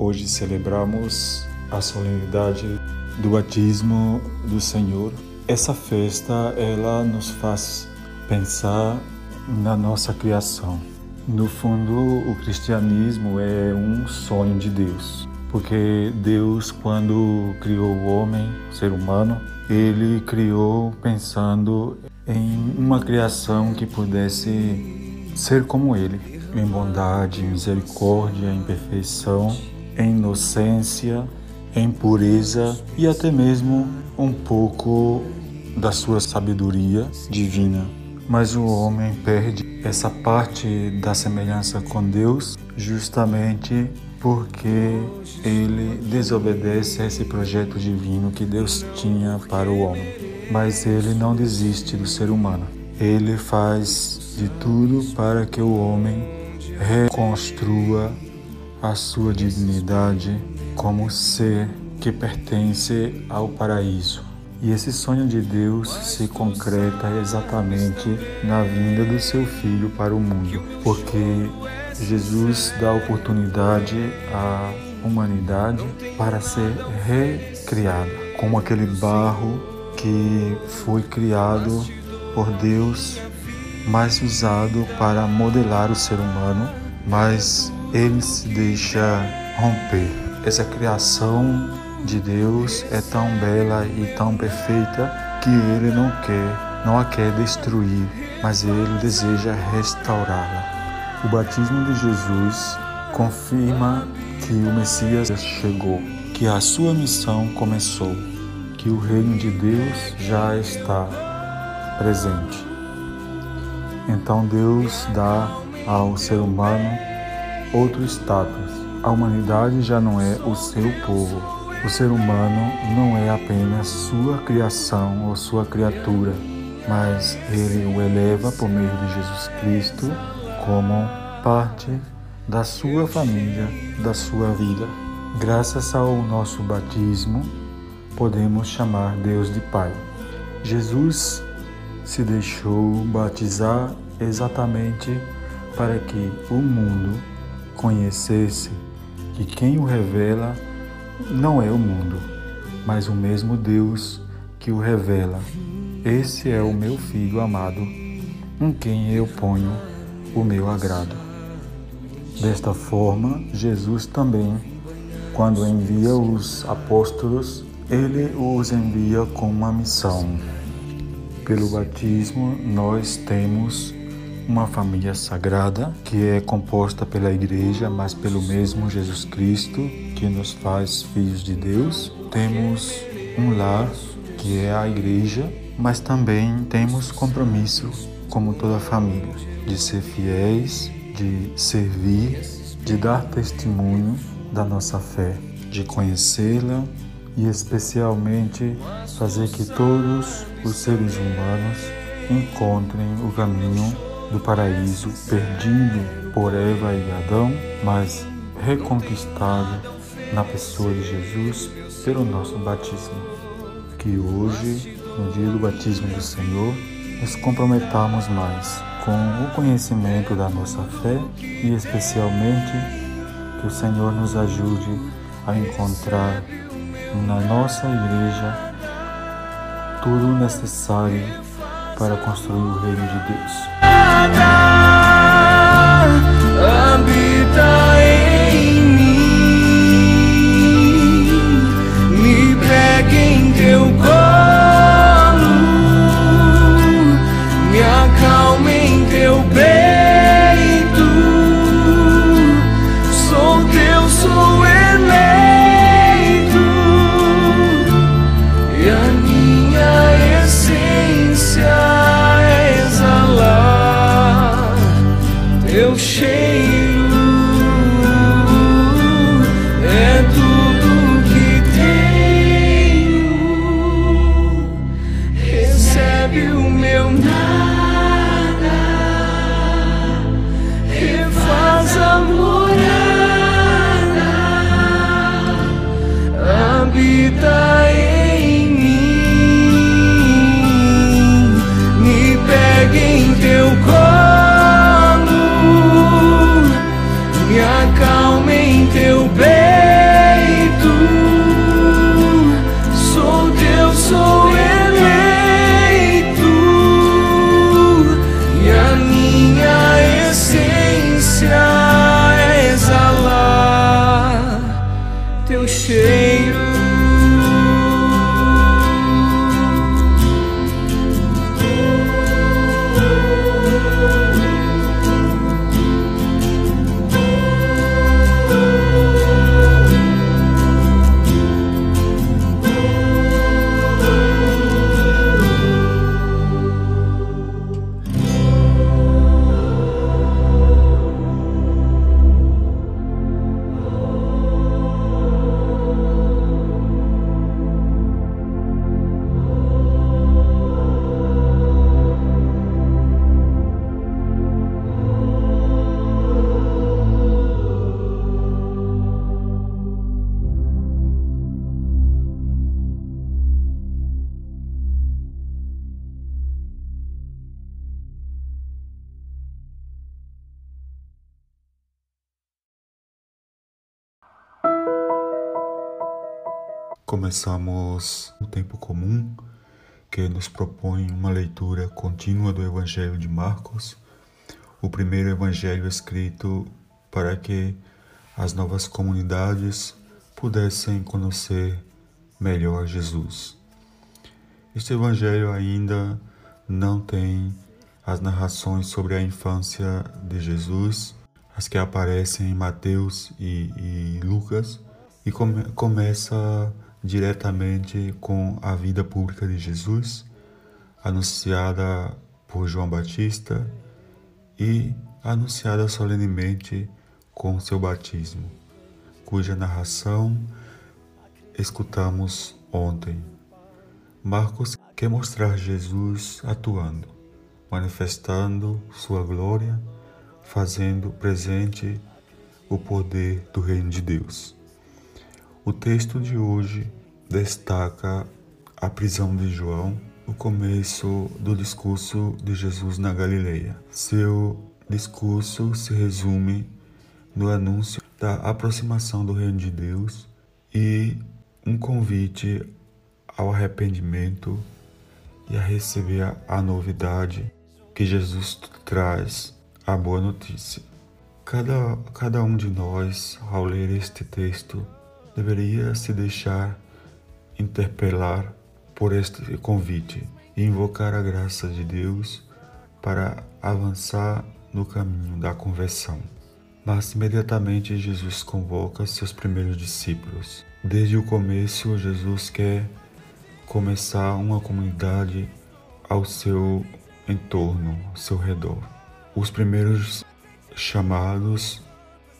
Hoje celebramos a solenidade do batismo do Senhor. Essa festa ela nos faz pensar na nossa criação. No fundo, o cristianismo é um sonho de Deus, porque Deus, quando criou o homem, o ser humano, ele criou pensando em uma criação que pudesse ser como ele, em bondade, em misericórdia, em perfeição, em inocência, em pureza e até mesmo um pouco da sua sabedoria divina. Mas o homem perde essa parte da semelhança com Deus justamente porque ele desobedece a esse projeto divino que Deus tinha para o homem. Mas ele não desiste do ser humano. Ele faz de tudo para que o homem reconstrua a sua dignidade como ser que pertence ao paraíso. E esse sonho de Deus se concreta exatamente na vinda do seu filho para o mundo, porque Jesus dá oportunidade à humanidade para ser recriada, como aquele barro que foi criado por Deus, mas usado para modelar o ser humano, mas ele se deixa romper. Essa criação de Deus é tão bela e tão perfeita que ele não quer, não a quer destruir, mas ele deseja restaurá-la. O batismo de Jesus confirma que o Messias chegou, que a sua missão começou, que o reino de Deus já está presente. Então Deus dá ao ser humano outro status. A humanidade já não é o seu povo, o ser humano não é apenas sua criação ou sua criatura, mas ele o eleva por meio de Jesus Cristo como parte da sua família, da sua vida. Graças ao nosso batismo, podemos chamar Deus de Pai. Jesus se deixou batizar exatamente para que o mundo conhecesse que quem o revela não é o mundo, mas o mesmo Deus que o revela. Esse é o meu filho amado, em quem eu ponho o meu agrado. Desta forma, Jesus também, quando envia os apóstolos, ele os envia com uma missão. Pelo batismo, nós temos uma família sagrada que é composta pela igreja, mas pelo mesmo Jesus Cristo que nos faz filhos de Deus. Temos um lar que é a igreja, mas também temos compromisso, como toda família, de ser fiéis, de servir, de dar testemunho da nossa fé, de conhecê-la e especialmente fazer que todos os seres humanos encontrem o caminho do paraíso, perdido por Eva e Adão, mas reconquistado na pessoa de Jesus pelo nosso batismo. Que hoje, no dia do batismo do Senhor, nos comprometamos mais com o conhecimento da nossa fé e, especialmente, que o Senhor nos ajude a encontrar na nossa igreja tudo necessário para construir o reino de Deus. Santa. Começamos o tempo comum que nos propõe uma leitura contínua do Evangelho de Marcos, o primeiro evangelho escrito para que as novas comunidades pudessem conhecer melhor Jesus. Este evangelho ainda não tem as narrações sobre a infância de Jesus, as que aparecem em Mateus e, e Lucas, e come, começa diretamente com a vida pública de Jesus, anunciada por João Batista e anunciada solenemente com seu batismo, cuja narração escutamos ontem. Marcos quer mostrar Jesus atuando, manifestando sua glória, fazendo presente o poder do Reino de Deus. O texto de hoje destaca a prisão de João, o começo do discurso de Jesus na Galileia. Seu discurso se resume no anúncio da aproximação do Reino de Deus e um convite ao arrependimento e a receber a novidade que Jesus traz, a boa notícia. Cada, cada um de nós, ao ler este texto, deveria se deixar interpelar por este convite e invocar a graça de Deus para avançar no caminho da conversão. Mas imediatamente Jesus convoca seus primeiros discípulos. Desde o começo, Jesus quer começar uma comunidade ao seu entorno, ao seu redor. Os primeiros chamados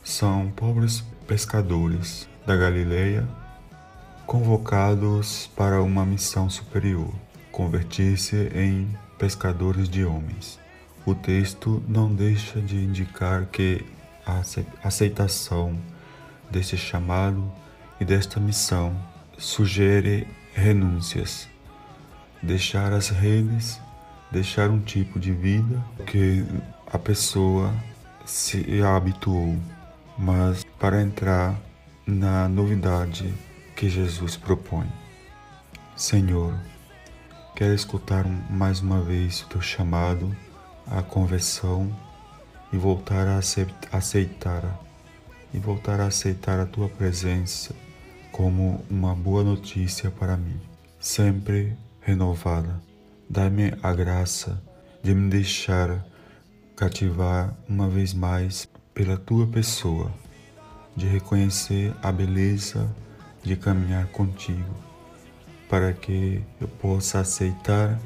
são pobres pescadores da Galileia, convocados para uma missão superior, convertir-se em pescadores de homens. O texto não deixa de indicar que a aceitação deste chamado e desta missão sugere renúncias, deixar as redes, deixar um tipo de vida que a pessoa se habituou, mas para entrar na novidade que Jesus propõe. Senhor, quero escutar mais uma vez o teu chamado à conversão e voltar a aceitar e voltar a aceitar a tua presença como uma boa notícia para mim, sempre renovada. Dá-me a graça de me deixar cativar uma vez mais pela tua pessoa de reconhecer a beleza de caminhar contigo, para que eu possa aceitar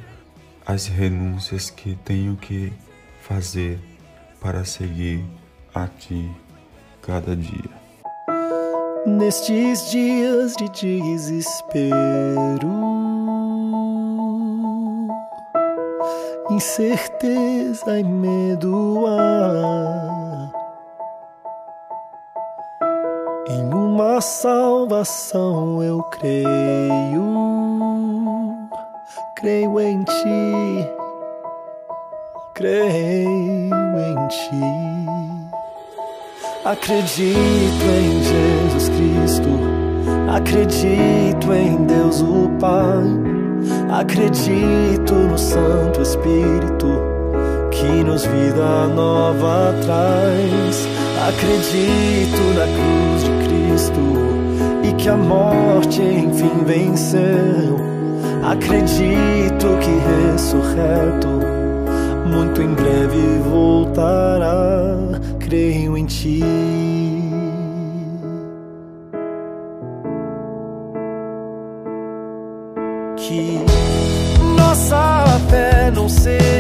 as renúncias que tenho que fazer para seguir a Ti cada dia. Nestes dias de desespero, incerteza e medo há em uma salvação eu creio, creio em ti, creio em ti. Acredito em Jesus Cristo, acredito em Deus o Pai, acredito no Santo Espírito que nos vida nova traz. Acredito na cruz de Cristo e que a morte enfim venceu. Acredito que ressurreto, muito em breve voltará. Creio em Ti. Que nossa fé não seja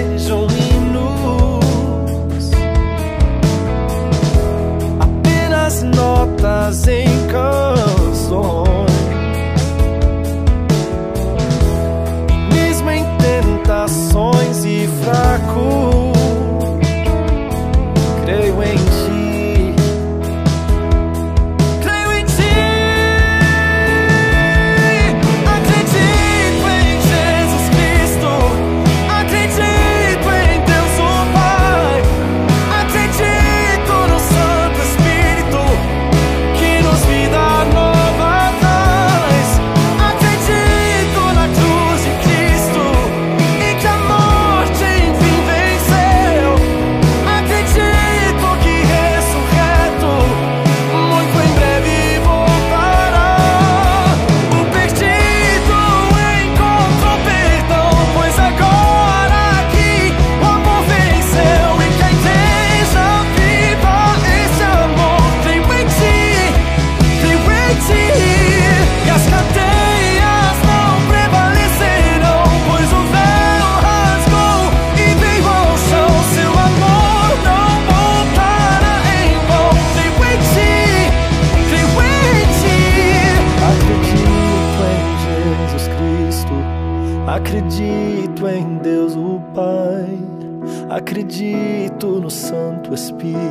acredito no Santo